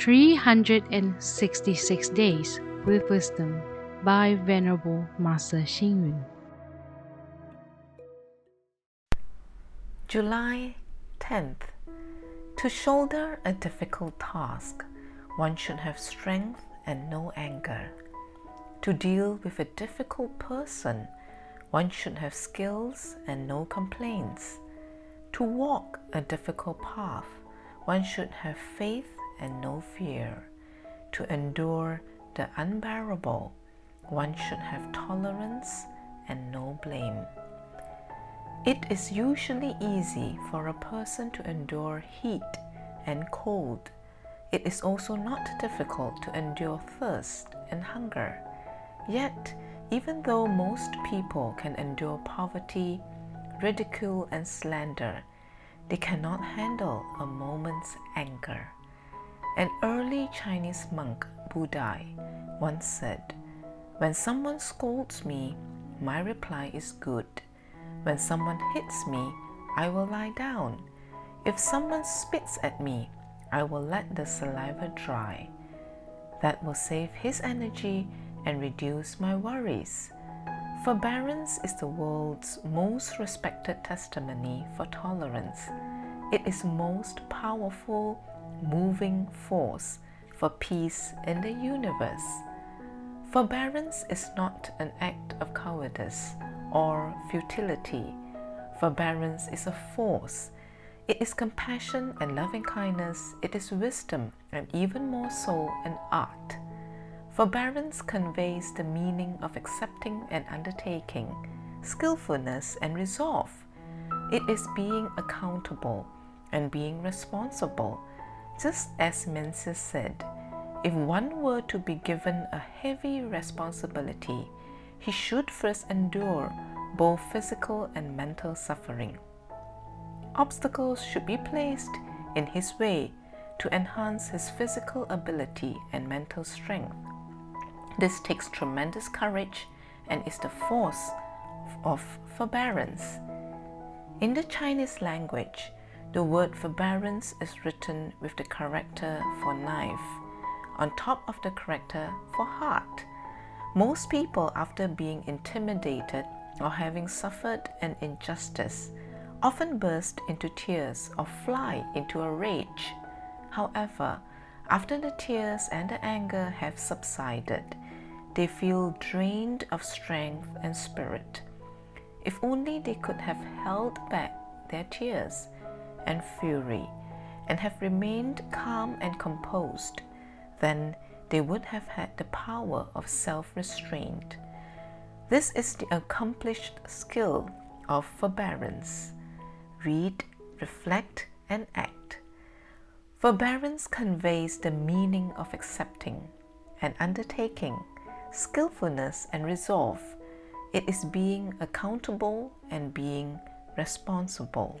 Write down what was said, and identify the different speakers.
Speaker 1: 366 Days with Wisdom by Venerable Master Hsing Yun.
Speaker 2: July 10th. To shoulder a difficult task, one should have strength and no anger. To deal with a difficult person, one should have skills and no complaints. To walk a difficult path, one should have faith and no fear. To endure the unbearable, one should have tolerance and no blame. It is usually easy for a person to endure heat and cold. It is also not difficult to endure thirst and hunger. Yet, even though most people can endure poverty, ridicule, and slander, they cannot handle a moment's anger. An early Chinese monk, Budai, once said, When someone scolds me, my reply is good. When someone hits me, I will lie down. If someone spits at me, I will let the saliva dry. That will save his energy and reduce my worries. Forbearance is the world's most respected testimony for tolerance. It is most powerful moving force for peace in the universe. Forbearance is not an act of cowardice or futility. Forbearance is a force. It is compassion and loving kindness. It is wisdom and even more so an art. Forbearance conveys the meaning of accepting and undertaking, skillfulness and resolve. It is being accountable and being responsible. Just as Mencius said, if one were to be given a heavy responsibility, he should first endure both physical and mental suffering. Obstacles should be placed in his way to enhance his physical ability and mental strength. This takes tremendous courage and is the force of forbearance. In the Chinese language, the word forbearance is written with the character for knife on top of the character for heart. Most people, after being intimidated or having suffered an injustice, often burst into tears or fly into a rage. However, after the tears and the anger have subsided, they feel drained of strength and spirit. If only they could have held back their tears and fury and have remained calm and composed, then they would have had the power of self restraint. This is the accomplished skill of forbearance. Read, reflect, and act. Forbearance conveys the meaning of accepting and undertaking skillfulness, and resolve. It is being accountable and being responsible.